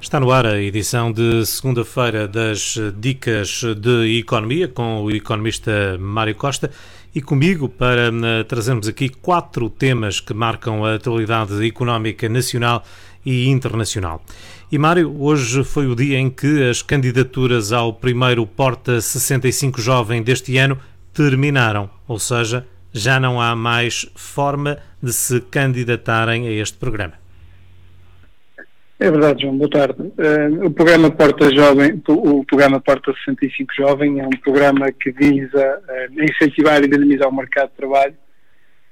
Está no ar a edição de segunda-feira das Dicas de Economia com o economista Mário Costa e comigo para eh, trazermos aqui quatro temas que marcam a atualidade económica nacional e internacional. E Mário, hoje foi o dia em que as candidaturas ao primeiro Porta 65 Jovem deste ano terminaram, ou seja, já não há mais forma de se candidatarem a este programa. É verdade, João. Boa tarde. Uh, o programa Porta Jovem, o programa Porta 65 Jovem é um programa que visa uh, incentivar e dinamizar o mercado de trabalho,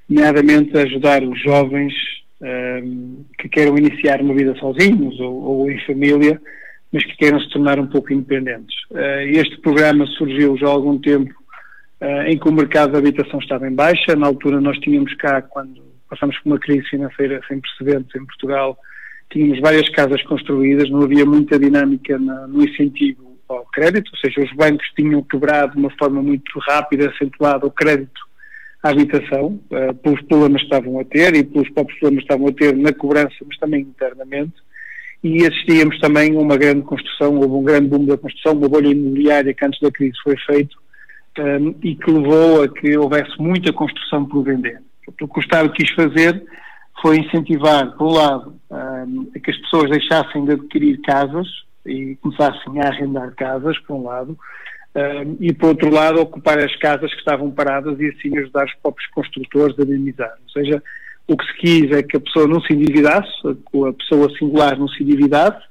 nomeadamente ajudar os jovens uh, que queiram iniciar uma vida sozinhos ou, ou, em família, mas que queiram se tornar um pouco independentes. este programa surgiu já há algum tempo em que o mercado de habitação estava em baixa. Na altura nós tínhamos cá, quando passamos por uma crise financeira sem precedentes em Portugal, tínhamos várias casas construídas, não havia muita dinâmica na, no incentivo ao crédito, ou seja, os bancos tinham quebrado de uma forma muito rápida, acentuada, o crédito à habitação, uh, pelos problemas que estavam a ter e pelos próprios problemas que estavam a ter na cobrança, mas também internamente, e assistíamos também a uma grande construção, houve um grande boom da construção, uma bolha imobiliária que antes da crise foi feito, um, eh, e que levou a que houvesse muita construção por vender. O que o Estado quis fazer foi incentivar, por um lado, a que as pessoas deixassem de adquirir casas e começassem a arrendar casas, por um lado, e por outro lado, ocupar as casas que estavam paradas e assim ajudar os próprios construtores a dinamizar. Ou seja, o que se quis é que a pessoa não se endividasse, a pessoa singular não se endividasse,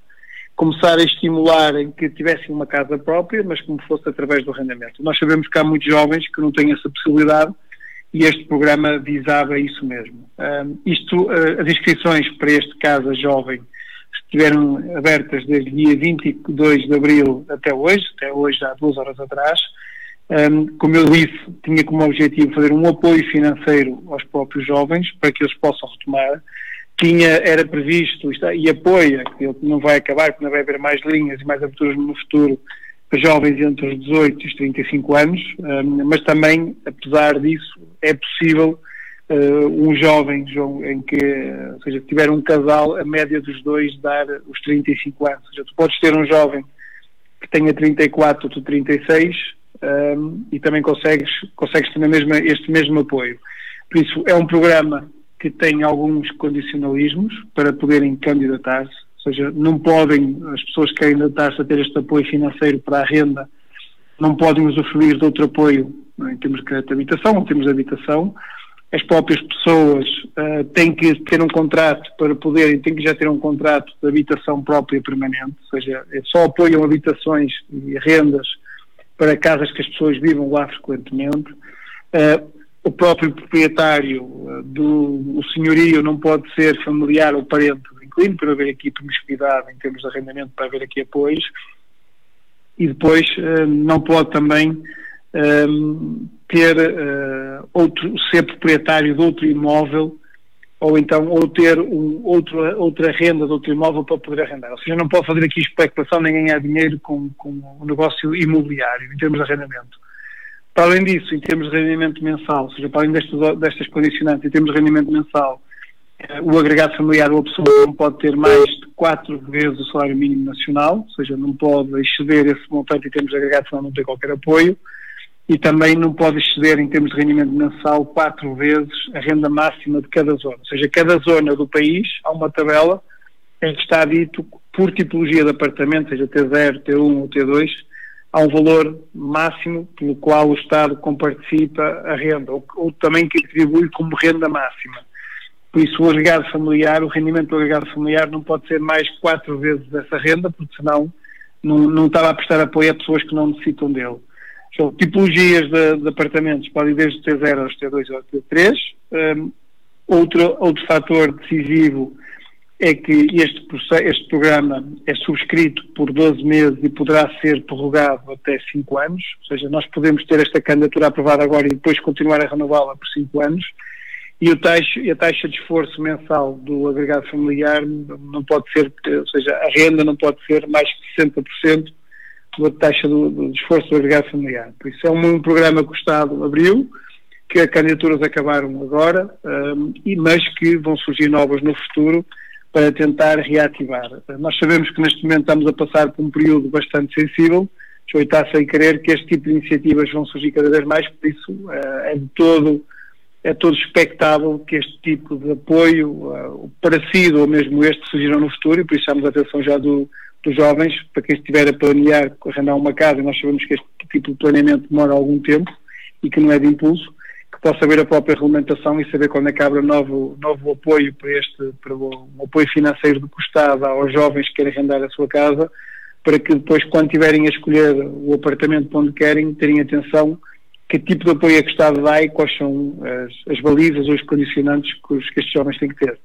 começar a estimular em que tivessem uma casa própria, mas como fosse através do arrendamento. Nós sabemos que há muitos jovens que não têm essa possibilidade e este programa visava isso mesmo. Um, isto, uh, as inscrições para este Casa Jovem estiveram abertas desde dia 22 de abril até hoje, até hoje há duas horas atrás. Um, como eu disse, tinha como objetivo fazer um apoio financeiro aos próprios jovens para que eles possam retomar. Tinha, era previsto está, e apoia, que ele não vai acabar, porque não vai haver mais linhas e mais aberturas no futuro, para jovens entre os 18 e os 35 anos, mas também, apesar disso, é possível uh, um jovem em que, ou seja, tiver um casal, a média dos dois dar os 35 anos. Ou seja, tu podes ter um jovem que tenha 34 ou 36 um, e também consegues, consegues ter mesmo, este mesmo apoio. Por isso, é um programa que tem alguns condicionalismos para poderem candidatar-se ou seja, não podem, as pessoas que querem tentar-se a ter este apoio financeiro para a renda, não podem usufruir de outro apoio é? em termos de crédito de habitação, em termos de habitação. As próprias pessoas uh, têm que ter um contrato para poderem, têm que já ter um contrato de habitação própria permanente, ou seja, é só apoiam habitações e rendas para casas que as pessoas vivam lá frequentemente. Uh, o próprio proprietário uh, do o senhorio não pode ser familiar ou parente incluindo para haver aqui promiscuidade em termos de arrendamento, para haver aqui apoios, e depois uh, não pode também uh, ter uh, outro, ser proprietário de outro imóvel ou então ou ter um, outro, outra renda de outro imóvel para poder arrendar. Ou seja, não pode fazer aqui especulação nem ganhar dinheiro com, com o negócio imobiliário em termos de arrendamento. Para além disso, em termos de rendimento mensal, ou seja, para além destas, destas condicionantes, em termos de rendimento mensal, o agregado familiar ou a pessoa não pode ter mais de quatro vezes o salário mínimo nacional, ou seja, não pode exceder esse montante em termos de agregado, senão não tem qualquer apoio, e também não pode exceder em termos de rendimento mensal quatro vezes a renda máxima de cada zona. Ou seja, cada zona do país há uma tabela em que está dito por tipologia de apartamento, seja T0, T1 ou T2, há um valor máximo pelo qual o Estado comparticipa a renda, ou, ou também que atribui como renda máxima. Por isso, o agregado familiar, o rendimento do agregado familiar não pode ser mais quatro vezes essa renda, porque senão não, não estava a prestar apoio a pessoas que não necessitam dele. São tipologias de, de apartamentos, podem desde T0 aos T2 ou T3. Um, outro, outro fator decisivo é que este, este programa é subscrito por 12 meses e poderá ser prorrogado até 5 anos, ou seja, nós podemos ter esta candidatura aprovada agora e depois continuar a renová-la por 5 anos e, o taxa, a taxa de esforço mensal do agregado familiar não pode ser, ou seja, a renda não pode ser mais que 60% da taxa do, do esforço do agregado familiar. Por isso é um, um, programa que o Estado abriu, que as candidaturas acabaram agora, um, e, mas que vão surgir novas no futuro para tentar reativar. Nós sabemos que neste momento estamos a passar por um período bastante sensível, já está sem querer que este tipo de iniciativas vão surgir cada vez mais, por isso é de todo é todo expectável que este tipo de apoio, uh, parecido ou mesmo este, surgiram no futuro e por isso chamamos a atenção já do, dos jovens, para quem estiver a planear arrendar uma casa, nós sabemos que este tipo de planeamento demora algum tempo e que não é de impulso, que possa ver a própria regulamentação e saber quando é que abre novo, novo apoio para este, para o, um apoio financeiro do Estado aos jovens que querem arrendar a sua casa, para que depois, quando tiverem a escolher o apartamento para onde querem, terem atenção que tipo de apoio é que o Estado dá e quais são as, as balizas ou os condicionantes que, os, que estes jovens têm que ter.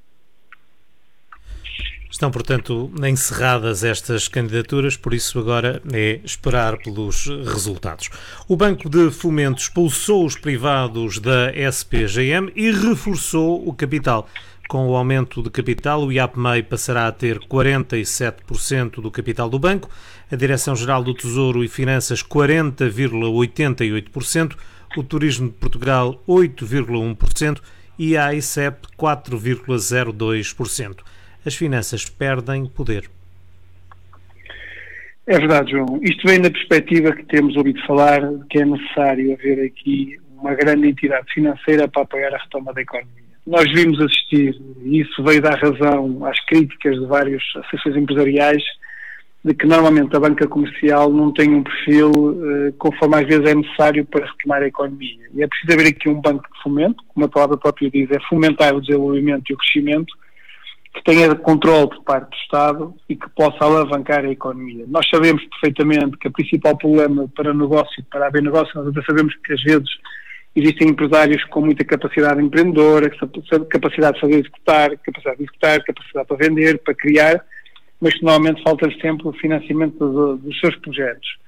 Estão, portanto, encerradas estas candidaturas, por isso agora é esperar pelos resultados. O Banco de Fomento expulsou os privados da SPGM e reforçou o capital. Com o aumento de capital, o IAPMEI passará a ter 47% do capital do banco, a Direção-Geral do Tesouro e Finanças 40,88%, o Turismo de Portugal 8,1% e a AICEP 4,02% as finanças perdem poder. É verdade, João. Isto vem da perspectiva que temos ouvido falar que é necessário haver aqui uma grande entidade financeira para apoiar a retoma da economia. Nós vimos assistir, e isso veio dar razão às críticas de várias associações empresariais, de que normalmente a banca comercial não tem um perfil uh, conforme às vezes é necessário para retomar a economia. E é preciso haver aqui um banco de fomento, como a palavra própria diz, é fomentar o desenvolvimento e o crescimento, que tenha controle por parte do Estado e que possa alavancar a economia. Nós sabemos perfeitamente que o principal problema para negócio, para haver negócio, nós até sabemos que às vezes existem empresários com muita capacidade empreendedora, capacidade de fazer executar, capacidade de executar, capacidade para vender, para criar, mas normalmente falta sempre o financiamento do, dos seus projetos.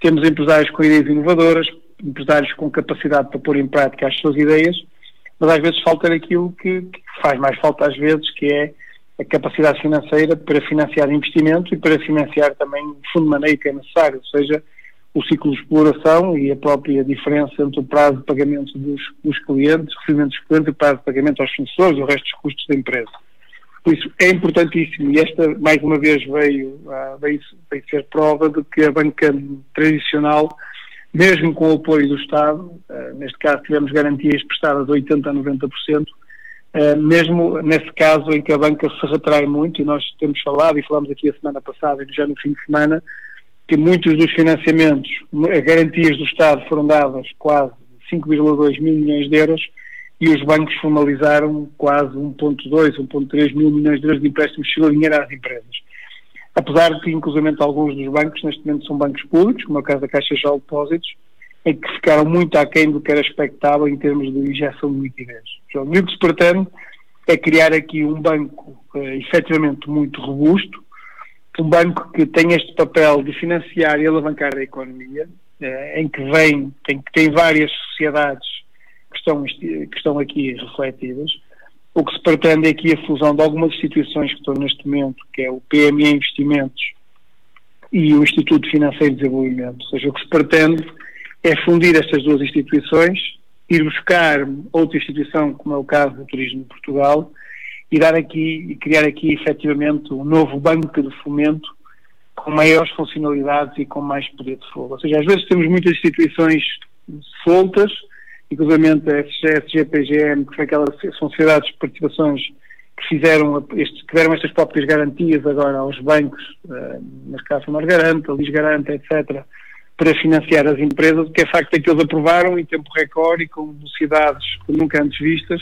Temos empresários com ideias inovadoras, empresários com capacidade para pôr em prática as suas ideias, mas às vezes falta aquilo que, que faz mais falta às vezes, que é a capacidade financeira para financiar investimento e para financiar também o fundo de que é necessário, ou seja, o ciclo de exploração e a própria diferença entre o prazo de pagamento dos, dos clientes, recebimentos dos clientes e o prazo de pagamento aos fornecedores e o resto dos custos da empresa. Por isso é importantíssimo e esta mais uma vez veio, ah, veio, veio ser prova de que a banca tradicional, mesmo com o apoio do Estado, ah, neste caso tivemos garantias prestadas de 80% a 90%, Uh, mesmo nesse caso em que a banca se retrai muito, e nós temos falado e falamos aqui a semana passada e já no fim de semana, que muitos dos financiamentos, garantias do Estado foram dadas quase 5,2 mil milhões de euros e os bancos formalizaram quase 1,2, 1,3 mil milhões de euros de empréstimos de dinheiro às empresas. Apesar de que, inclusive, alguns dos bancos neste momento são bancos públicos, como é o caso da Caixa de Depósitos, em que ficaram muito aquém do que era expectável em termos de injeção de liquidez. Então, o que se pretende é criar aqui um banco eh, efetivamente muito robusto, um banco que tem este papel de financiar e alavancar a economia, eh, em que vem, tem, tem várias sociedades que estão, que estão aqui refletidas. O que se pretende é aqui a fusão de algumas instituições que estão neste momento, que é o PME Investimentos e o Instituto Financeiro de Desenvolvimento. Ou seja, o que se pretende é fundir estas duas instituições, ir buscar outra instituição, como é o caso do Turismo de Portugal, e dar aqui e criar aqui efetivamente um novo banco de fomento com maiores funcionalidades e com mais poder de fogo. Ou seja, às vezes temos muitas instituições soltas, inclusive a SGPGM, que foi aquelas sociedades de participações que fizeram este, que deram estas próprias garantias agora aos bancos, uh, neste caso Lis Garanta, etc., para financiar as empresas, o que é facto é que eles aprovaram em tempo recorde e com velocidades nunca antes vistas,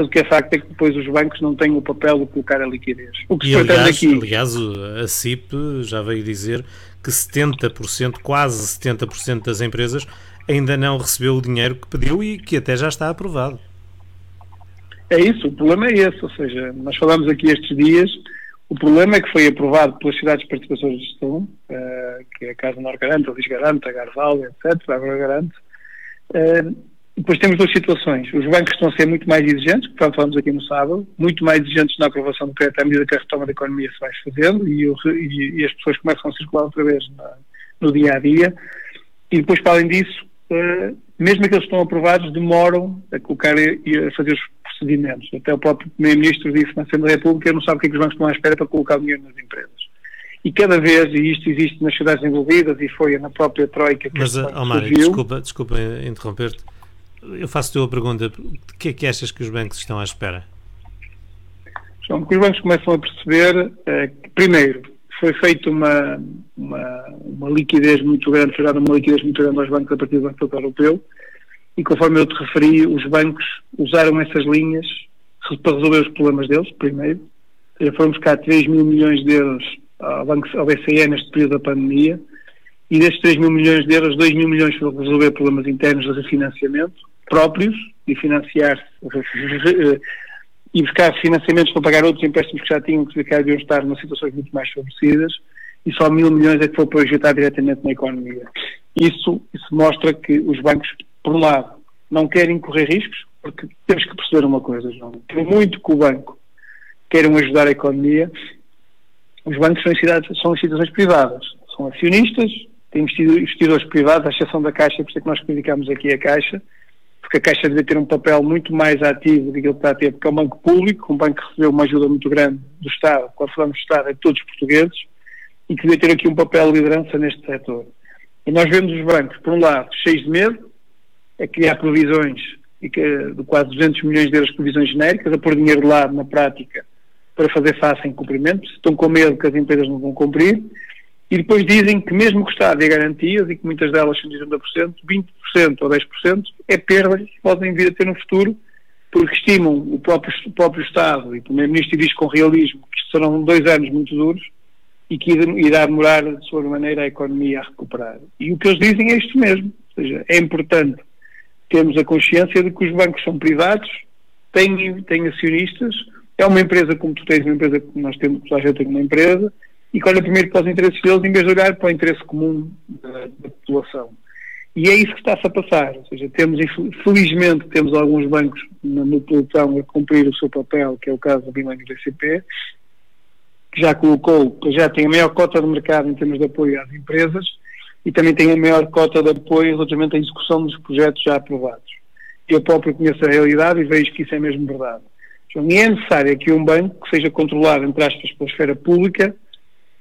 mas o que é facto é que depois os bancos não têm o papel de colocar a liquidez. O que e, se aliás, aqui... aliás, a CIP já veio dizer que 70%, quase 70% das empresas ainda não recebeu o dinheiro que pediu e que até já está aprovado. É isso, o problema é esse, ou seja, nós falamos aqui estes dias o problema é que foi aprovado pelas cidades de participações de gestão, uh, que é a Casa Nor Garante, a Lis Garante, a Garval, etc., a Garante. Uh, depois temos duas situações. Os bancos estão a ser muito mais exigentes, portanto falamos aqui no sábado, muito mais exigentes na aprovação do crédito à medida que a retoma da economia se vai fazendo e, o, e, e as pessoas começam a circular outra vez na, no dia a dia. E depois, para além disso, uh, mesmo aqueles que estão aprovados, demoram a colocar e a fazer os procedimentos. Até o próprio Primeiro-Ministro disse na Assembleia Pública não sabe o que, é que os bancos estão à espera para colocar o dinheiro nas empresas. E cada vez, e isto existe nas cidades envolvidas e foi na própria Troika que Mas, oh, Mário, desculpa, desculpa interromper-te. Eu faço-te uma pergunta. De que é que achas que os bancos estão à espera? João, que os bancos começam a perceber é, que, primeiro, foi feita uma, uma, uma, liquidez muito grande, foi dada uma liquidez muito grande aos bancos a partir do Banco Europeu, e conforme eu te referi, os bancos usaram essas linhas para resolver os problemas deles, primeiro. Seja, foram buscar 3 mil milhões de euros ao, banco, ao BCE neste período da pandemia, e destes 3 mil milhões de euros, 2 mil milhões foram resolver problemas internos de refinanciamento próprios e financiar e buscar financiamentos para pagar outros empréstimos que já tinham que deviam estar em situações muito mais favorecidas e só mil milhões é que foi para diretamente na economia. Isso, isso mostra que os bancos, por um lado, não querem correr riscos, porque temos que perceber uma coisa, João. Por muito que o banco queiram ajudar a economia, os bancos são, são instituições privadas, são acionistas, têm investidores privados, à exceção da Caixa, por isso é que nós criticamos aqui a Caixa, porque a Caixa deve ter um papel muito mais ativo do que ele está a ter, porque é um banco público, um banco que recebeu uma ajuda muito grande do Estado, quando falamos do Estado, é de todos os portugueses, e que deve ter aqui um papel de liderança neste setor. E nós vemos os bancos, por um lado, cheios de medo, a criar provisões de quase 200 milhões de euros de provisões genéricas, a pôr dinheiro de lado na prática para fazer face a incumprimentos, estão com medo que as empresas não vão cumprir, e depois dizem que mesmo que o Estado dê garantias, e que muitas delas são de 80%, 20% ou 10% é perda que podem vir a ter no futuro, porque estimam o próprio, o próprio Estado, e o Primeiro-Ministro diz com realismo que serão dois anos muito duros, e que irá demorar, de sua maneira, a economia a recuperar. E o que eles dizem é isto mesmo, ou seja, é importante termos a consciência de que os bancos são privados, têm, têm acionistas, é uma empresa como tu tens, uma empresa que nós temos, a gente tem uma empresa, e que olha primeiro para os interesses deles em vez de olhar para o interesse comum da, da população. E é isso que está-se a passar. Ou seja, temos, felizmente, temos alguns bancos no, no pelotão a cumprir o seu papel, que é o caso do Milênio BCP, que já colocou, que já tem a maior cota de mercado em termos de apoio às empresas e também tem a maior cota de apoio relativamente à execução dos projetos já aprovados. Eu próprio conheço a realidade e vejo que isso é mesmo verdade. Então, é necessário que um banco que seja controlado, entre aspas, pela esfera pública,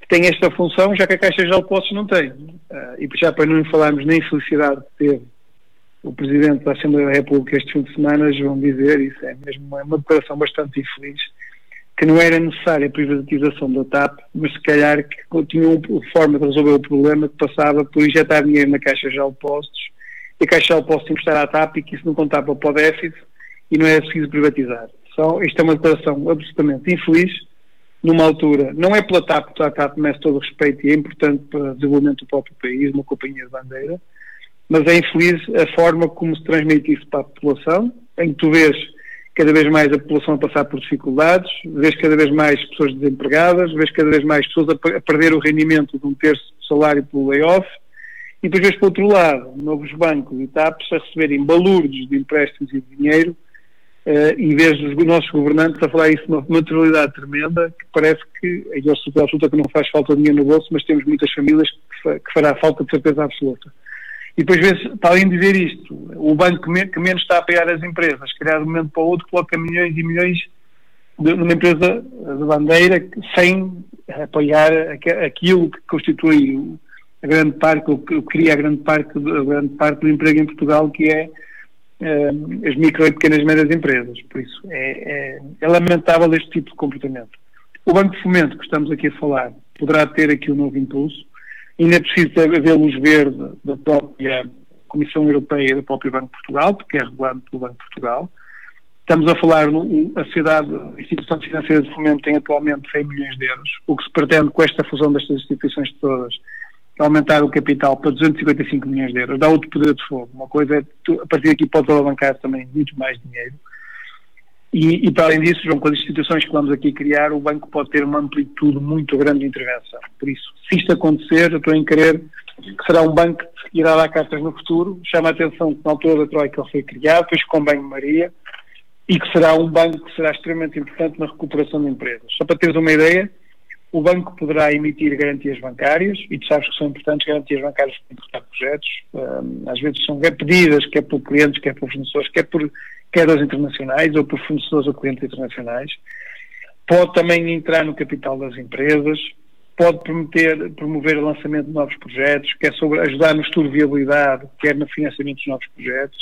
tem esta função, já que a Caixa de Depósitos não tem. Uh, e já para não falarmos na infelicidade que teve o Presidente da Assembleia da República este fim de semana, vão dizer, isso é mesmo uma, uma declaração bastante infeliz, que não era necessária a privatização da TAP, mas se calhar que tinha uma forma de resolver o problema que passava por injetar dinheiro na Caixa de Depósitos e a Caixa de Depósitos emprestar à TAP e que isso não contava para o déficit e não era preciso privatizar. Só, isto é uma declaração absolutamente infeliz, numa altura, não é pela TAP, a TAP merece todo o respeito e é importante para o desenvolvimento do próprio país, uma companhia de bandeira, mas é infeliz a forma como se transmite isso para a população, em que tu vês cada vez mais a população a passar por dificuldades, vês cada vez mais pessoas desempregadas, vês cada vez mais pessoas a, perder o rendimento de um terço do salário pelo layoff, e depois vês, por outro lado, novos bancos e TAPs a receberem balúrdios de empréstimos e de dinheiro uh, e vejo os nossos governantes a falar isso de uma naturalidade tremenda, que parece que, e eu sou absoluta que não faz falta dinheiro no bolso, mas temos muitas famílias que, que fará falta de certeza absoluta. E depois vê-se, para além de dizer isto, o banco que, me, que, menos está a apoiar as empresas, criar de um momento para o outro, coloca milhões e milhões de, numa empresa de bandeira sem apoiar aquilo que constitui a grande parte, o que cria a grande parte, a grande parte do emprego em Portugal, que é as micro e pequenas e médias empresas. Por isso, é, é, é, lamentável este tipo de comportamento. O Banco de Fomento, que estamos aqui a falar, poderá ter aqui um novo impulso. Ainda é preciso haver luz verde da própria Comissão Europeia e do próprio Banco de Portugal, porque é regulado pelo Banco de Portugal. Estamos a falar, a sociedade, a instituição financeira de fomento tem atualmente 100 milhões de euros. O que se pretende com esta fusão destas instituições todas aumentar o capital para 255 milhões de euros, dá outro poder de fogo. Uma coisa é, tu, a partir daqui podes alavancar também muito mais dinheiro. E, e, para além disso, João, com as instituições que vamos aqui criar, o banco pode ter uma amplitude muito grande de intervenção. Por isso, se isto acontecer, eu estou em querer que será um banco que irá dar cartas no futuro, chama a atenção que na altura da Troika ele foi criado, depois com Banho-Maria, e que será um banco que será extremamente importante na recuperação de empresas. Só para teres uma ideia, o banco poderá emitir garantias bancárias, e tu sabes que são importantes garantias bancárias para importar projetos. Às vezes são pedidas, quer por clientes, quer por fornecedores, quer por, quer aos internacionais ou por fornecedores ou clientes internacionais. Pode também entrar no capital das empresas, pode prometer, promover o lançamento de novos projetos, quer sobre ajudar no estudo de viabilidade, quer no financiamento dos novos projetos,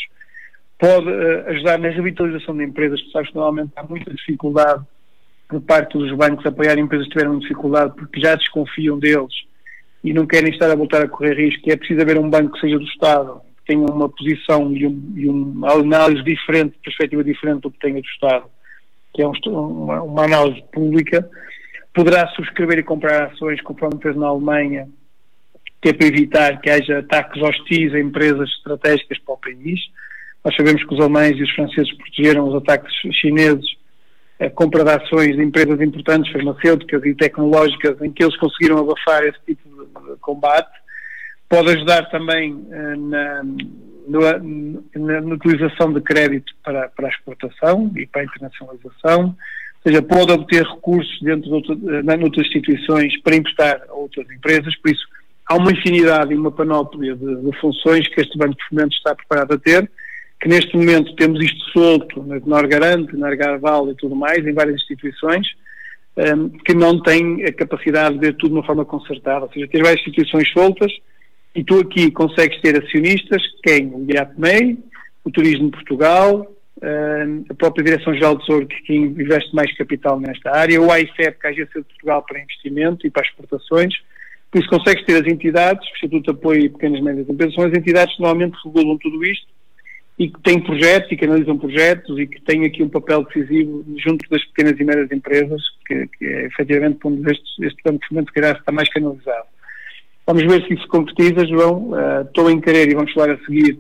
pode uh, ajudar na revitalização de empresas, que sabes que normalmente há muita dificuldade por parte dos bancos apoiar empresas que tiveram dificuldade porque já desconfiam deles e não querem estar a voltar a correr risco. É preciso haver um banco que seja do Estado, que tenha uma posição e, um, e uma análise diferente, perspectiva diferente do que tenha do Estado, que é um, uma, uma, análise pública. Poderá subscrever e comprar ações, conforme fez na Alemanha, que é para evitar que haja ataques hostis a empresas estratégicas para o país. Nós sabemos que os alemães e os franceses protegeram os ataques chineses a compra de ações de empresas importantes, farmacêuticas e tecnológicas, em que eles conseguiram abafar esse tipo de combate. Pode ajudar também uh, na, na, na, utilização de crédito para, para a exportação e para a internacionalização, ou seja, pode obter recursos dentro de, outra, de outras instituições para emprestar a outras empresas, por isso há uma infinidade e uma panóplia de, de funções que este Banco de Fomento está preparado a ter, que neste momento temos isto solto na Norgarante, na Argarval e tudo mais, em várias instituições, um, que não têm a capacidade de ver tudo de uma forma concertada. Ou seja, ter várias instituições soltas e tu aqui consegues ter acionistas, quem? O IAPMEI, o Turismo de Portugal, um, a própria Direção-Geral do Tesouro, que investe mais capital nesta área, o AICEP, que é a Agência de Portugal para Investimento e para Exportações, por isso consegues ter as entidades, o Instituto de Apoio e Pequenas e Médias Empresas, são as entidades que normalmente regulam tudo isto e que têm projetos e que analisam projetos e que têm aqui um papel decisivo junto das pequenas e médias empresas, que, que é efetivamente onde este, este plano de fomento calhar está mais canalizado. Vamos ver se isso se concretiza, João. Uh, estou em querer e vamos falar a seguir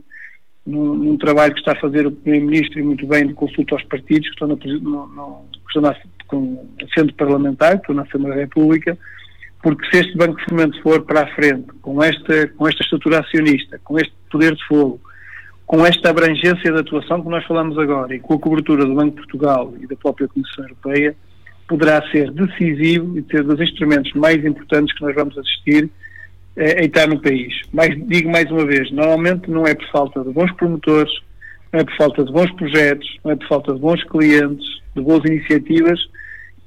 num, num, trabalho que está a fazer o Primeiro-Ministro e muito bem de consulta aos partidos que estão, na, no, no, que estão na, com, parlamentar, que estão na Assembleia da República, porque se este Banco de Fomento for para a frente, com esta, com esta estrutura acionista, com este poder de fogo, com esta abrangência de atuação que nós falamos agora e com a cobertura do Banco de Portugal e da própria Comissão Europeia, poderá ser decisivo e ter dos instrumentos mais importantes que nós vamos assistir eh, a estar no país. Mas digo mais uma vez, normalmente não é por falta de bons promotores, não é por falta de bons projetos, não é por falta de bons clientes, de boas iniciativas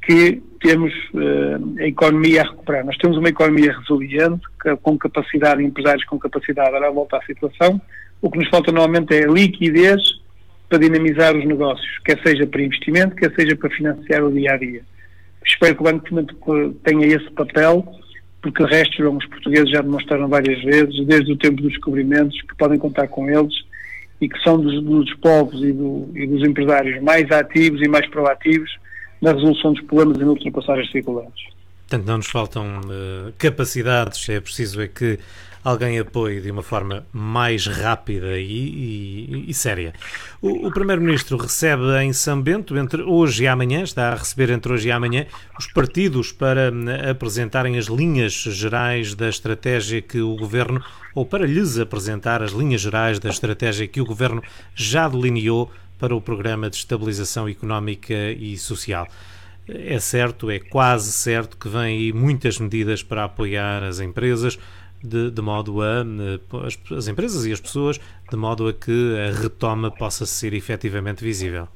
que temos uh, a economia a recuperar. Nós temos uma economia resiliente, com capacidade, empresários com capacidade a dar a volta à situação, o que nos falta normalmente é liquidez para dinamizar os negócios, quer seja para investimento, quer seja para financiar o dia a dia. Espero que o Banco tenha esse papel, porque o resto, os portugueses já demonstraram várias vezes, desde o tempo dos descobrimentos, que podem contar com eles e que são dos, dos povos e, do, e, dos empresários mais ativos e mais proativos na resolução dos problemas e na ultrapassar as dificuldades. Portanto, não nos faltam uh, capacidades, é preciso é que alguém apoie de uma forma mais rápida e, e, e séria. O, o Primeiro-Ministro recebe em São Bento, entre hoje e amanhã, está a receber entre hoje e amanhã, os partidos para hum, apresentarem as linhas gerais da estratégia que o Governo, ou para lhes apresentar as linhas gerais da estratégia que o Governo já delineou para o Programa de Estabilização Económica e Social. É certo, é quase certo que vêm aí muitas medidas para apoiar as empresas, de, de modo a as, as, empresas e as pessoas, de modo a que a retoma possa ser efetivamente visível.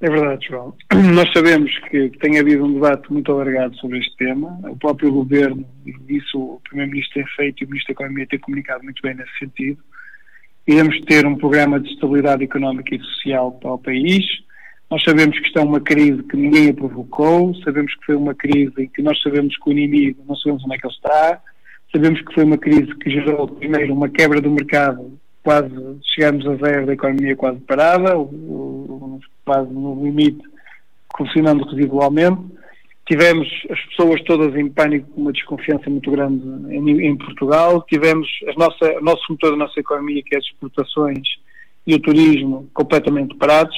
É verdade, João. Nós sabemos que tem havido um debate muito alargado sobre este tema. O próprio Governo, e isso o Primeiro-Ministro tem feito e o Ministro da Economia tem comunicado muito bem nesse sentido. Iremos ter um programa de estabilidade económica e social para o país. Nós sabemos que está é uma crise que ninguém a provocou, sabemos que foi uma crise em que nós sabemos que o inimigo não sabemos onde é que ele está, Sabemos que foi uma crise que gerou, primeiro, uma quebra do mercado, quase chegamos a zero da economia quase parada, quase no limite, funcionando residualmente. Tivemos as pessoas todas em pânico, uma desconfiança muito grande em, em Portugal. Tivemos nossa, o nosso motor da nossa economia, que é as exportações e o turismo, completamente parados.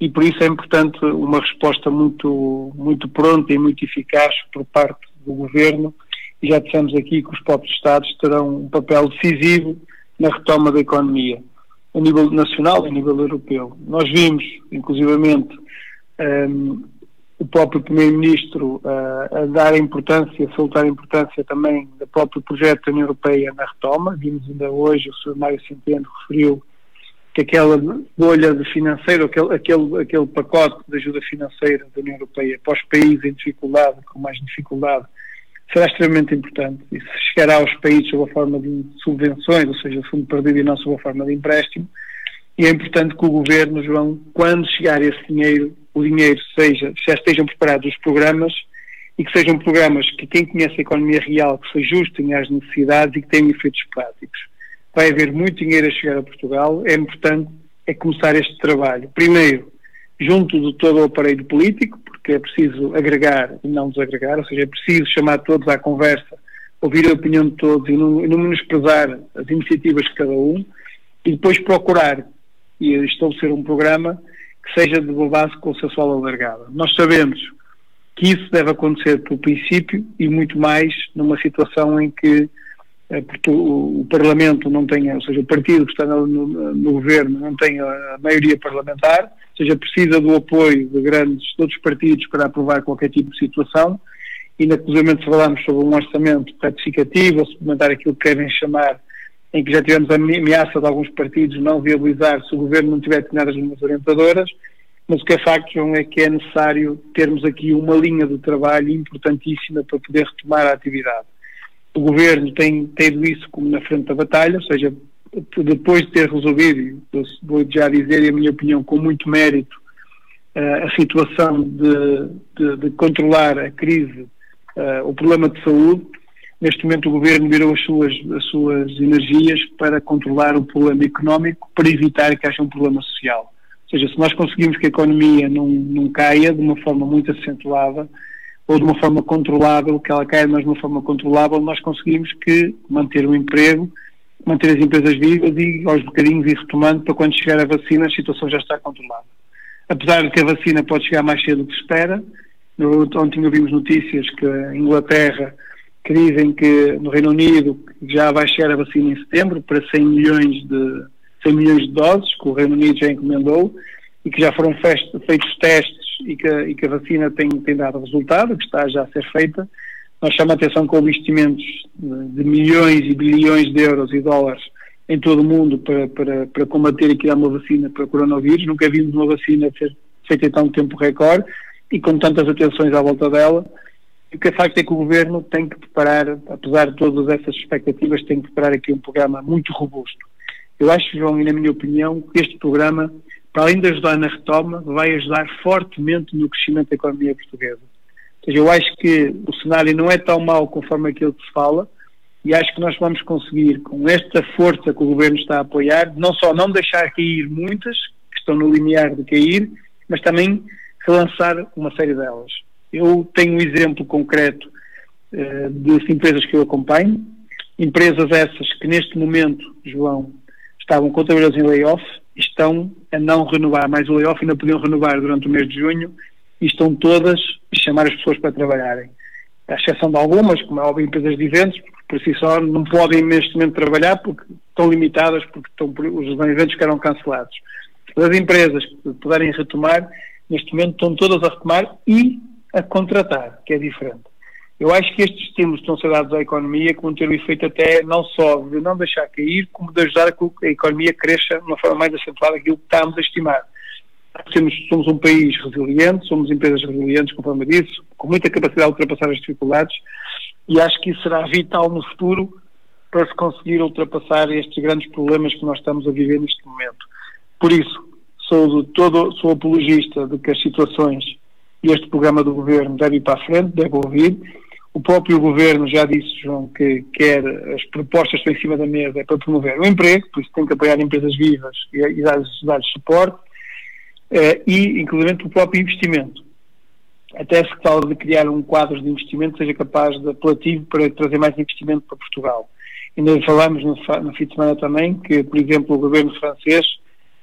E por isso é importante uma resposta muito, muito pronta e muito eficaz por parte do Governo e já dissemos aqui que os próprios Estados terão um papel decisivo na retoma da economia, a nível nacional e a nível europeu. Nós vimos, inclusivamente, um, o próprio Primeiro-Ministro uh, a dar importância, a soltar a importância também do próprio projeto da União Europeia na retoma. Vimos ainda hoje, o Sr. Mário Centeno referiu que aquela bolha de financeiro, aquele, aquele, aquele pacote de ajuda financeira da União Europeia para os países em dificuldade, com mais dificuldade, será extremamente importante. Isso chegará aos países sob a forma de subvenções, ou seja, fundo perdido e não sob a forma de empréstimo. E é importante que o governo, João, quando chegar esse dinheiro, o dinheiro seja, já estejam preparados os programas e que sejam programas que quem conhece a economia real, que se ajustem às necessidades e que tenham efeitos práticos vai haver muito dinheiro a chegar a Portugal, é importante é começar este trabalho. Primeiro, junto de todo o aparelho político, porque é preciso agregar e não desagregar, ou seja, é preciso chamar todos à conversa, ouvir a opinião de todos e não, e não menosprezar as iniciativas de cada um, e depois procurar e estabelecer um programa que seja de base consensual alargada. Nós sabemos que isso deve acontecer pelo princípio e muito mais numa situação em que porque o, Parlamento não tem, ou seja, o partido que está no, no, no, governo não tem a maioria parlamentar, ou seja, precisa do apoio de grandes, de outros partidos para aprovar qualquer tipo de situação, e inclusive falamos sobre um orçamento ratificativo, ou suplementar aquilo que querem chamar, em que já tivemos a ameaça de alguns partidos não viabilizar se o governo não tiver determinadas linhas orientadoras, mas o que é facto, é que é necessário termos aqui uma linha de trabalho importantíssima para poder retomar a atividade o governo tem tido isso como na frente da batalha, ou seja, depois de ter resolvido, vou já dizer, em minha opinião, com muito mérito, uh, a situação de, de, de, controlar a crise, uh, o problema de saúde, neste momento o governo virou as suas, as suas energias para controlar o problema económico, para evitar que haja um problema social. Ou seja, se nós conseguimos que a economia não, não caia de uma forma muito acentuada, ou de uma forma controlável, que ela caia, mas de uma forma controlável, nós conseguimos que manter o emprego, manter as empresas vivas e aos bocadinhos ir retomando para quando chegar a vacina a situação já está controlada. Apesar de que a vacina pode chegar mais cedo do que se espera, ontem ouvimos notícias que a Inglaterra que dizem que no Reino Unido já vai chegar a vacina em setembro para 100 milhões de, 100 milhões de doses, que o Reino Unido já encomendou, e que já foram feitos testes e que, e que a vacina tem, tem dado resultado, que está já a ser feita. Nós chamamos a atenção com investimentos de milhões e bilhões de euros e dólares em todo o mundo para, para, para combater e criar uma vacina para o coronavírus. Nunca vimos uma vacina ser feita em tão tempo recorde e com tantas atenções à volta dela. O que é facto é que o Governo tem que preparar, apesar de todas essas expectativas, tem que preparar aqui um programa muito robusto. Eu acho, João, e na minha opinião, que este programa para além de ajudar na retoma, vai ajudar fortemente no crescimento da economia portuguesa. Ou seja, eu acho que o cenário não é tão mau conforme aquilo que se fala, e acho que nós vamos conseguir, com esta força que o Governo está a apoiar, não só não deixar cair muitas, que estão no limiar de cair, mas também relançar uma série delas. Eu tenho um exemplo concreto uh, de empresas que eu acompanho, empresas essas que neste momento, João, estavam contabilizadas em layoff, estão a não renovar mais o layoff, ainda podiam renovar durante o mês de junho e estão todas a chamar as pessoas para trabalharem. À exceção de algumas, como é óbvio, empresas de eventos, porque por si só não podem neste momento trabalhar porque estão limitadas, porque estão, os eventos ficaram cancelados. As empresas que puderem retomar, neste momento estão todas a retomar e a contratar, que é diferente. Eu acho que estes estímulos estão a ser dados à economia que vão ter o efeito até não só de não deixar cair, como de ajudar a que a economia cresça de uma forma mais acentuada aquilo que estamos a estimar. Somos, somos um país resiliente, somos empresas resilientes conforme disso, com muita capacidade de ultrapassar as dificuldades e acho que isso será vital no futuro para se conseguir ultrapassar estes grandes problemas que nós estamos a viver neste momento. Por isso, sou, de todo, sou apologista de que as situações e este programa do governo deve ir para a frente, deve ouvir o próprio governo já disse, João, que quer as propostas que estão em cima da mesa é para promover o emprego, por isso tem que apoiar empresas vivas e, e dar suporte, eh, e inclusive o próprio investimento. Até se fala de criar um quadro de investimento que seja capaz de apelativo para trazer mais investimento para Portugal. Ainda falamos no, no fim de semana também que, por exemplo, o governo francês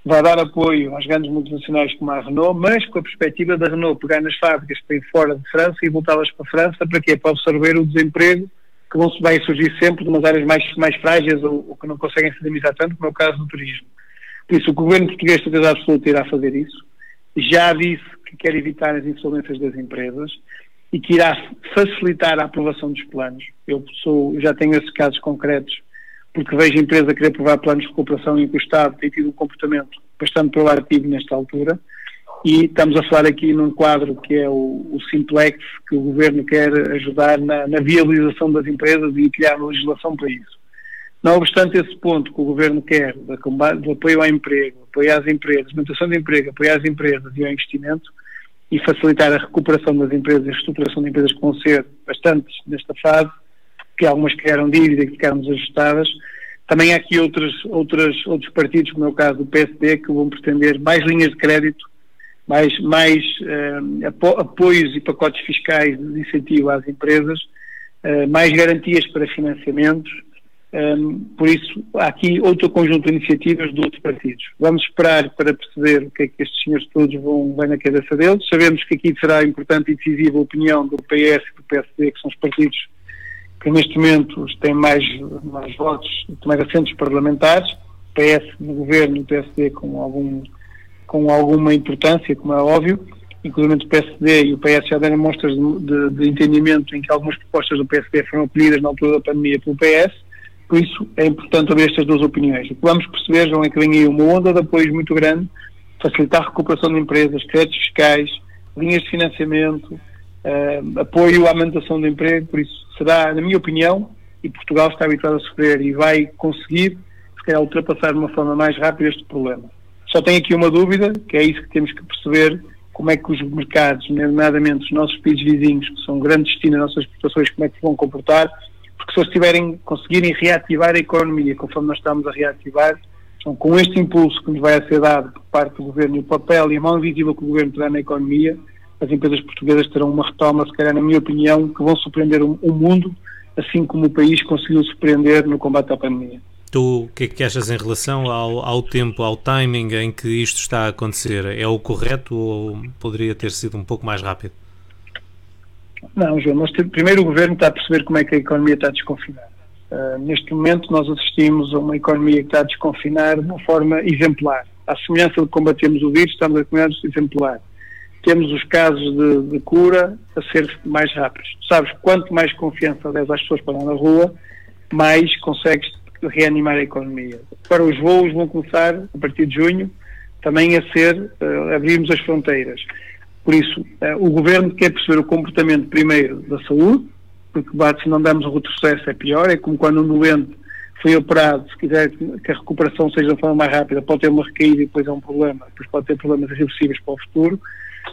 vai dar apoio às grandes multinacionais como a Renault, mas com a perspectiva da Renault pegar nas fábricas para ir fora de França e voltá-las para a França, para quê? Para absorver o desemprego que vão, vai surgir sempre de umas áreas mais, mais frágeis ou, ou que não conseguem se dinamizar tanto, como é o caso do turismo. Por isso, o governo português, de certeza absoluta, irá fazer isso. Já disse que quer evitar as insolências das empresas e que irá facilitar a aprovação dos planos. Eu sou, já tenho esses casos concretos porque vejo a empresa querer provar planos de recuperação em que o Estado tem tido um comportamento bastante proativo nesta altura. E estamos a falar aqui num quadro que é o, o Simplex, que o Governo quer ajudar na, na viabilização das empresas e criar uma legislação para isso. Não obstante esse ponto que o Governo quer, de apoio ao emprego, apoio às empresas, manutenção de emprego, apoio às empresas e ao investimento, e facilitar a recuperação das empresas e a reestruturação de empresas que vão ser bastantes nesta fase, que algumas criaram dívida e que ficaram desajustadas. Também há aqui outros, outros, outros partidos, como é o caso do PSD, que vão pretender mais linhas de crédito, mais, mais apo apoios e pacotes fiscais de incentivo às empresas, uh, mais garantias para financiamentos, um, por isso, há aqui outro conjunto de iniciativas de outros partidos. Vamos esperar para perceber o que é que estes senhores todos vão bem na cabeça deles. Sabemos que aqui será importante e decisiva a opinião do PS e do PSD, que são os partidos que neste momento têm mais, mais votos, mais assentos parlamentares. PS no governo e PSD com, algum, com alguma importância, como é óbvio. Inclusive o PSD e o PS já deram mostras de, de, de entendimento em que algumas propostas do PSD foram acolhidas na altura da pandemia pelo PS por isso é importante ouvir estas duas opiniões. O que vamos perceber, João, é que vem aí uma onda de apoios muito grande, facilitar a recuperação de empresas, créditos fiscais, linhas de financiamento, uh, apoio à manutenção do emprego, por isso será, na minha opinião, e Portugal está habituado a sofrer e vai conseguir, se calhar, ultrapassar de uma forma mais rápida este problema. Só tenho aqui uma dúvida, que é isso que temos que perceber, como é que os mercados, nomeadamente os nossos países vizinhos, que são grande destino das nossas exportações, como é que se vão comportar, porque se eles tiverem, conseguirem reativar a economia conforme nós estamos a reativar, então, com este impulso que nos vai ser dado por parte do Governo o papel e a mão invisível que o Governo terá na economia, as empresas portuguesas terão uma retoma, se calhar, na minha opinião, que vão surpreender o, o mundo, assim como o país conseguiu surpreender no combate à pandemia. Tu, o que é que achas em relação ao, ao, tempo, ao timing em que isto está a acontecer? É o correto ou poderia ter sido um pouco mais rápido? Não, João, nós primeiro o Governo está a perceber como é que a economia está a desconfinar. Uh, neste momento nós assistimos a uma economia que está a desconfinar de uma forma exemplar. À semelhança de combatermos o vírus, estamos a comunidade exemplar. Temos os casos de, de, cura a ser mais rápidos. Sabes, quanto mais confiança des às pessoas para andar na rua, mais consegues reanimar a economia. Agora os voos vão começar, a partir de junho, também a ser, uh, abrirmos as fronteiras. Por isso, eh, o governo quer perceber o comportamento primeiro da saúde, porque se não damos o retrocesso é pior, é como quando um doente foi operado, se quiser que a recuperação seja de forma mais rápida, pode ter uma recaída e depois é um problema, depois pode ter problemas irreversíveis para o futuro,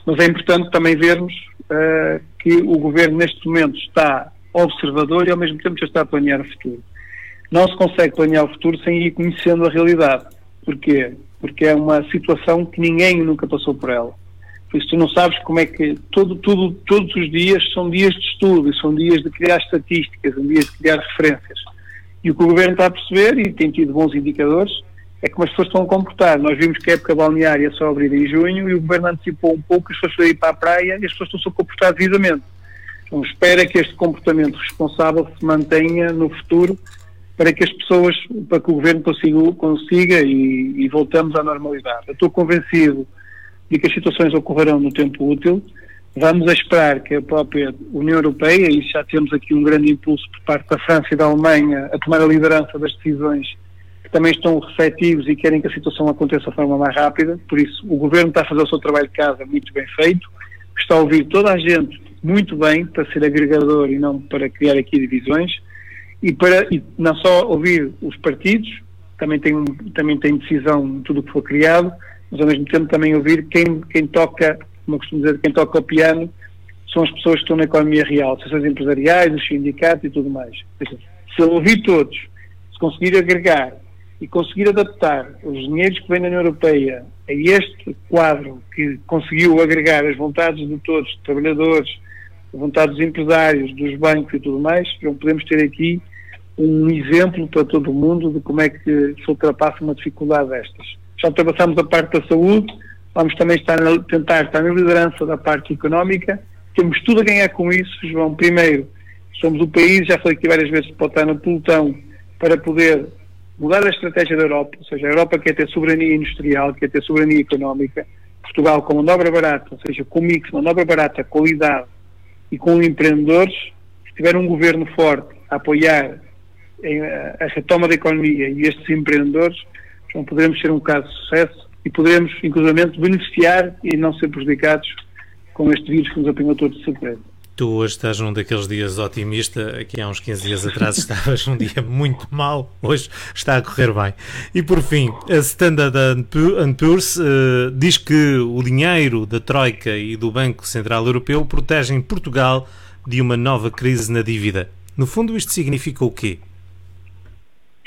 mas é importante também vermos uh, que o governo neste momento está observador e ao mesmo tempo já está a planear o futuro. Não se consegue planear o futuro sem ir conhecendo a realidade. Porquê? Porque é uma situação que ninguém nunca passou por ela. Por isso tu não sabes como é que todo, tudo, todos os dias são dias de estudo, são dias de criar estatísticas, são dias de criar referências. E o que o Governo está a perceber, e tem tido bons indicadores, é como as pessoas estão a comportar. Nós vimos que a época balneária só abrir em junho e o Governo antecipou um pouco, as pessoas a ir para a praia e as pessoas estão-se a comportar devidamente. Então espera que este comportamento responsável se mantenha no futuro para que as pessoas, para que o Governo consiga, consiga e, e voltamos à normalidade. Eu estou convencido e que as situações ocorrerão no tempo útil. Vamos esperar que a própria União Europeia, e já temos aqui um grande impulso por parte da França e da Alemanha a tomar a liderança das decisões que também estão receptivos e querem que a situação aconteça de forma mais rápida. Por isso, o Governo está a fazer o seu trabalho de casa muito bem feito, está a ouvir toda a gente muito bem para ser agregador e não para criar aqui divisões e para e não só ouvir os partidos, também tem, também tem decisão em tudo o que for criado, mas ao mesmo tempo também ouvir quem, quem toca, como eu costumo dizer, quem toca o piano são as pessoas que estão na economia real, associações empresariais, os sindicatos e tudo mais. Se eu ouvir todos, se conseguir agregar e conseguir adaptar os dinheiros que vêm da União Europeia a este quadro que conseguiu agregar as vontades de todos, dos trabalhadores, as vontades dos empresários, dos bancos e tudo mais, então podemos ter aqui um exemplo para todo o mundo de como é que se ultrapassa uma dificuldade destas já ultrapassamos a parte da saúde, vamos também estar a tentar estar na liderança da parte económica, temos tudo a ganhar com isso, João. Primeiro, somos o país, já falei aqui várias vezes, pode estar no pelotão para poder mudar a estratégia da Europa, ou seja, a Europa quer ter soberania industrial, quer ter soberania económica, Portugal com manobra barata, ou seja, com mix, manobra barata, qualidade e com empreendedores, se tiver um governo forte a apoiar a retoma da economia e estes empreendedores, então poderemos ser um caso de sucesso e poderemos, inclusive, beneficiar e não ser prejudicados com este vírus que nos apanhou todos de surpresa. Tu hoje estás num daqueles dias otimista, aqui há uns 15 dias atrás estavas um dia muito mal, hoje está a correr bem. E por fim, a Standard Poor's uh, diz que o dinheiro da Troika e do Banco Central Europeu protegem Portugal de uma nova crise na dívida. No fundo, isto significa o quê?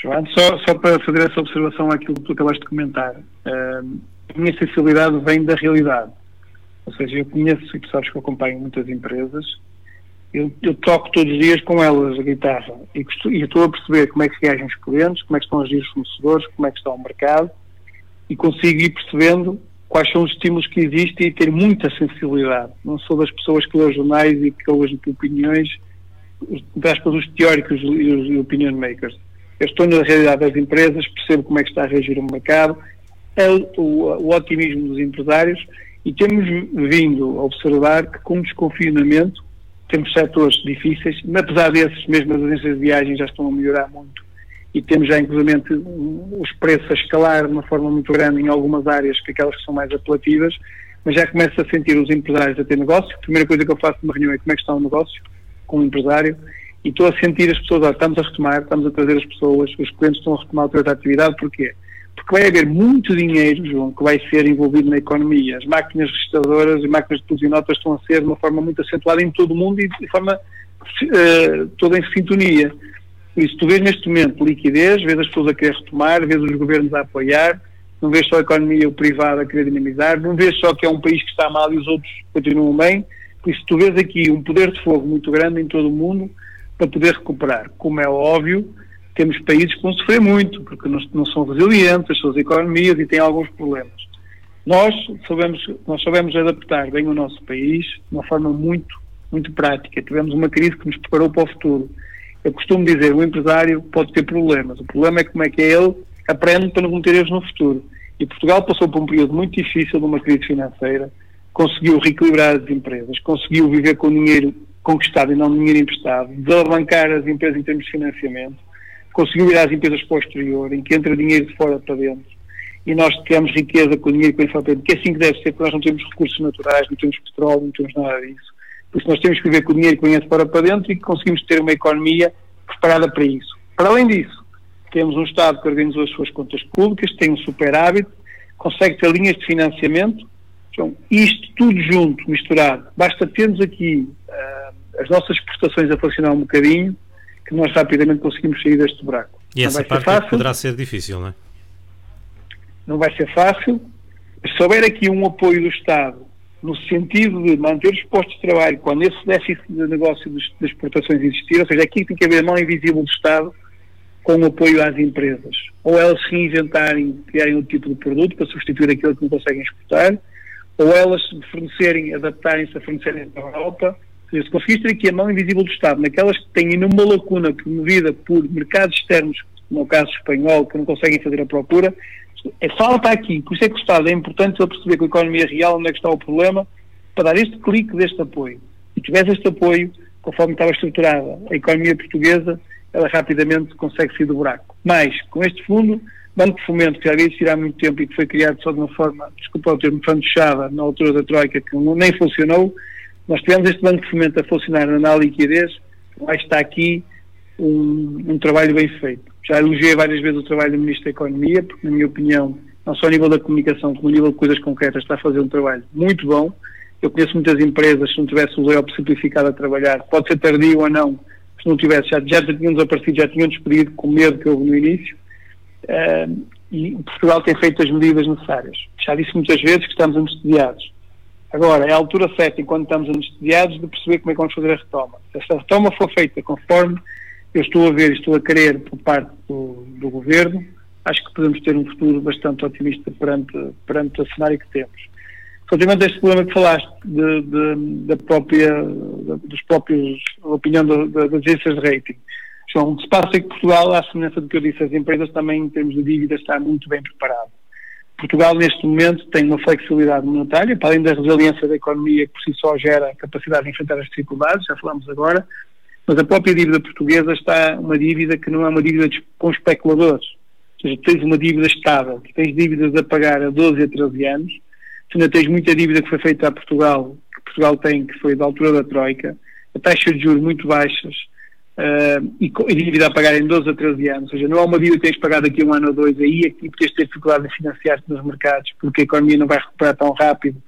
João, só, só para fazer essa observação àquilo que tu acabaste de comentar, uh, a minha sensibilidade vem da realidade. Ou seja, eu conheço e tu sabes que eu acompanho muitas empresas, eu, eu toco todos os dias com elas a guitarra. E, e estou a perceber como é que reagem os clientes, como é que estão a agir os fornecedores, como é que está o mercado. E consigo ir percebendo quais são os estímulos que existem e ter muita sensibilidade. Não sou das pessoas que lê jornais e que ouvem opiniões, aspas, os teóricos e os opinion makers. Eu estou na realidade das empresas, percebo como é que está a reagir o mercado, o, o, o otimismo dos empresários e temos vindo a observar que com o desconfinamento temos setores difíceis, apesar desses, mesmo as agências de viagem já estão a melhorar muito e temos já inclusive os preços a escalar de uma forma muito grande em algumas áreas que aquelas que são mais apelativas, mas já começa a sentir os empresários a ter negócio. A primeira coisa que eu faço numa reunião é como é que está o negócio com o empresário e estou a sentir as pessoas, olha, estamos a retomar, estamos a trazer as pessoas, os clientes estão a retomar a atividade, porquê? porque vai haver muito dinheiro, João, que vai ser envolvido na economia. As máquinas registradoras e máquinas de e notas estão a ser de uma forma muito acentuada em todo o mundo e de forma uh, toda em sintonia. E se tu vês neste momento liquidez, vês as pessoas a querer retomar, vês os governos a apoiar, não vês só a economia o privado a querer dinamizar, não vês só que é um país que está mal e os outros continuam bem, por isso tu vês aqui um poder de fogo muito grande em todo o mundo para poder recuperar. Como é óbvio, temos países que vão sofrer muito, porque não, não são resilientes, as suas economias e têm alguns problemas. Nós sabemos, nós sabemos adaptar bem o nosso país de uma forma muito, muito prática. Tivemos uma crise que nos preparou para o futuro. Eu costumo dizer, o empresário pode ter problemas. O problema é como é que é ele aprende para não cometer erros no futuro. E Portugal passou por um período muito difícil de uma crise financeira, conseguiu reequilibrar as empresas, conseguiu viver com dinheiro conquistado e não dinheiro emprestado, desalavancar as empresas em termos de financiamento, conseguiu ir às empresas para o exterior, em que entra dinheiro de fora para dentro, e nós temos riqueza com o dinheiro que vem para dentro, que é assim que deve ser, porque nós não temos recursos naturais, não temos petróleo, não temos nada disso. Por isso nós temos que viver com o dinheiro que vem de fora para dentro e que conseguimos ter uma economia preparada para isso. Para além disso, temos um Estado que organizou as suas contas públicas, tem um superávit, consegue ter linhas de financiamento, então, isto tudo junto, misturado, basta termos aqui uh, as nossas prestações a funcionar um bocadinho, que nós rapidamente conseguimos sair deste buraco. E não essa parte fácil, poderá ser difícil, não é? Não vai ser fácil, se houver aqui um apoio do Estado no sentido de manter os postos de trabalho quando esse déficit de negócio das exportações existir, ou seja, aqui tem que haver a mão invisível do Estado com o apoio às empresas. Ou elas se reinventarem, criarem outro tipo de produto para substituir aquilo que não conseguem exportar, ou elas fornecerem, adaptarem-se a fornecerem na Europa, se conseguiste ter aqui a mão invisível do Estado, naquelas que têm uma lacuna promovida por mercados externos, como é caso espanhol, que não conseguem fazer a procura, é falta aqui. Por isso é que o Estado é importante ele perceber com a economia real onde é que está o problema, para dar este clique deste apoio. E tivesse este apoio, conforme estava estruturada a economia portuguesa, ela rapidamente consegue sair do buraco. Mas, com este fundo, Banco de Fomento, que já havia existido há muito tempo e que foi criado só de uma forma, desculpa o termo, fantochada na altura da Troika, que nem funcionou, nós tivemos este banco de fomento a funcionar na liquidez, lá está aqui um, um, trabalho bem feito. Já elogiei várias vezes o trabalho do Ministro da Economia, porque, na minha opinião, não só a nível da comunicação, como a nível de coisas concretas, está a fazer um trabalho muito bom. Eu conheço muitas empresas, se não tivesse o layoff simplificado a trabalhar, pode ser tardio ou não, se não tivesse, já, já tinham desaparecido, já tinham despedido com medo que houve no início. Uh, e Portugal tem feito as medidas necessárias. Já disse muitas vezes que estamos anestesiados. Agora, é a altura certa, enquanto estamos anestesiados, de perceber como é que vamos fazer a retoma. Se essa retoma for feita conforme eu estou a ver e estou a querer por parte do, do, Governo, acho que podemos ter um futuro bastante otimista perante, perante o cenário que temos. Relativamente a este problema que falaste de, de, da própria, dos próprios, a opinião das agências de rating, João, o que se passa é que Portugal, à semelhança do que eu disse, as empresas também, em termos de dívida, está muito bem preparado. Portugal, neste momento, tem uma flexibilidade monetária, para além da resiliência da economia, que por si só gera capacidade de enfrentar as dificuldades, já falamos agora, Mas a própria dívida portuguesa está uma dívida que não é uma dívida com especuladores. Ou seja, tens uma dívida estável, tens dívidas a pagar a 12 a 13 anos, tu ainda tens muita dívida que foi feita a Portugal, que Portugal tem, que foi da altura da Troika, a taxa de juros muito baixas, uh, e, dívida a pagar em 12 a 13 anos, ou seja, não há uma dívida que tens pagado aqui um ano ou dois, aí aqui tens de ter dificuldade em financiar-te nos mercados, porque a economia não vai recuperar tão rápido,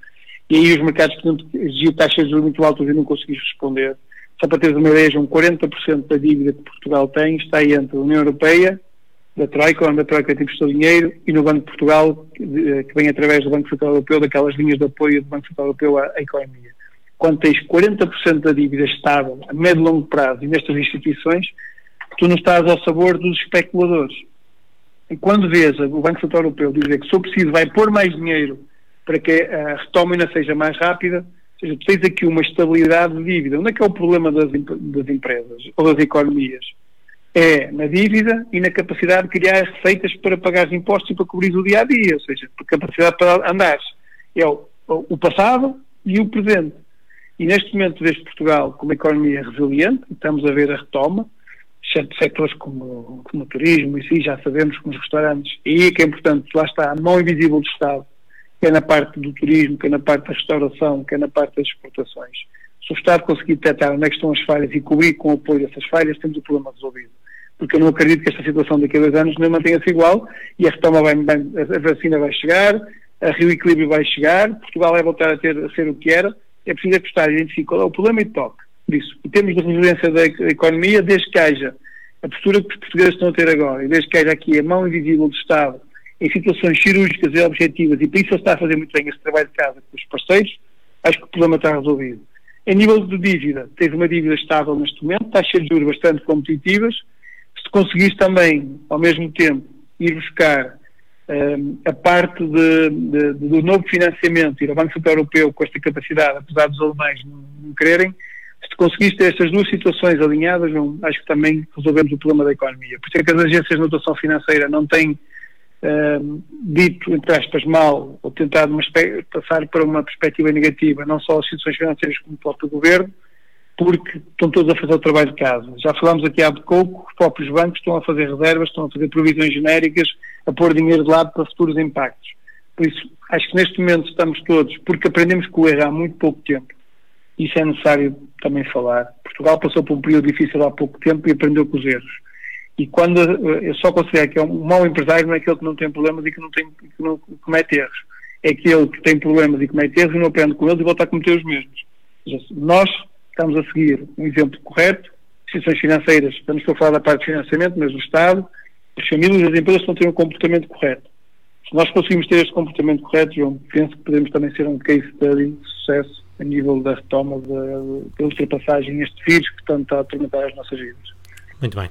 e aí os mercados exigiam taxas de muito altas e não conseguis responder. Só para teres uma ideia, um 40% da dívida que Portugal tem está entre a União Europeia, da Troika, onde a Troika tem o dinheiro, e no Banco de Portugal, que vem através do Banco Central Europeu, daquelas linhas de apoio do Banco Central Europeu à, à economia. Quando tens 40% da dívida estável, a médio e longo prazo, e nestas instituições, tu não estás ao sabor dos especuladores. E quando vês o Banco Central Europeu dizer que, se for preciso, vai pôr mais dinheiro para que a retoma seja mais rápida, ou seja, tu tens aqui uma estabilidade de dívida. Onde é que é o problema das, das empresas ou das economias? É na dívida e na capacidade de criar receitas para pagar os impostos e para cobrir o dia a dia, ou seja, capacidade para andar. É o, o passado e o presente. E neste momento vês Portugal como economia resiliente, estamos a ver a retoma, certos setores como, como o turismo, e sim, já sabemos, como os restaurantes, e é que é importante, lá está a mão invisível do Estado, quer na parte do turismo, quer na parte da restauração, quer na parte das exportações. Se o Estado conseguir detectar onde é estão as falhas e cobrir com o apoio dessas falhas, temos o problema resolvido. Porque eu não acredito que esta situação daqui a dois anos não mantenha-se igual e a retoma vai, a vacina vai chegar, a Rio Equilíbrio vai chegar, Portugal vai voltar a, ter, a ser o que era. É preciso apostar e identificar qual é o problema e toque disso. E temos de resiliência da economia, desde que haja a postura que os portugueses estão a ter agora, e desde que haja aqui a mão invisível do Estado em situações cirúrgicas e objetivas, e por isso ele está a fazer muito bem esse trabalho de casa com os parceiros, acho que o problema está resolvido. Em nível de dívida, tens uma dívida estável neste momento, taxas de juros bastante competitivas. Se conseguires também, ao mesmo tempo, ir buscar um, a parte de, de, do novo financiamento, ir ao Banco Central Europeu com esta capacidade, apesar dos alemães não, não quererem, se conseguiste ter estas duas situações alinhadas, não, acho que também resolvemos o problema da economia. Por isso é que as agências de notação financeira não têm uh, dito, entre aspas, mal, ou tentado passar para uma perspectiva negativa, não só as instituições financeiras como o próprio governo, porque estão todos a fazer o trabalho de casa. Já falámos aqui há pouco, os próprios bancos estão a fazer reservas, estão a fazer provisões genéricas, a pôr dinheiro de lado para futuros impactos. Por isso, acho que neste momento estamos todos, porque aprendemos com o erro há muito pouco tempo, isso é necessário também falar. Portugal passou por um período difícil há pouco tempo e aprendeu com os erros. E quando eu só considero que é um mau empresário não é aquele que não tem problemas e que não, tem, que não comete erros. É aquele que tem problemas e comete erros e não aprende com eles e volta a cometer os mesmos. Nós estamos a seguir um exemplo correto, instituições financeiras, estamos a falar da parte de financiamento, mas o Estado, as famílias e as empresas estão a ter um comportamento correto. Se nós conseguimos ter este comportamento correto, João, penso que podemos também ser um case study de sucesso a nível da retoma, da ultrapassagem este vírus que tanto está a atormentar as nossas vidas. Muito bem.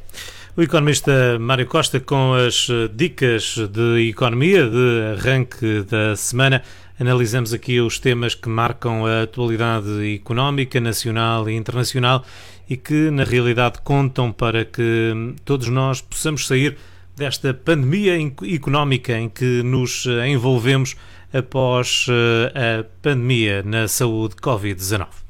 O economista Mário Costa com as dicas de economia de arranque da semana. Analisamos aqui os temas que marcam a atualidade económica nacional e internacional e que, na realidade, contam para que todos nós possamos sair desta pandemia económica em que nos envolvemos após eh, a pandemia na saúde Covid-19.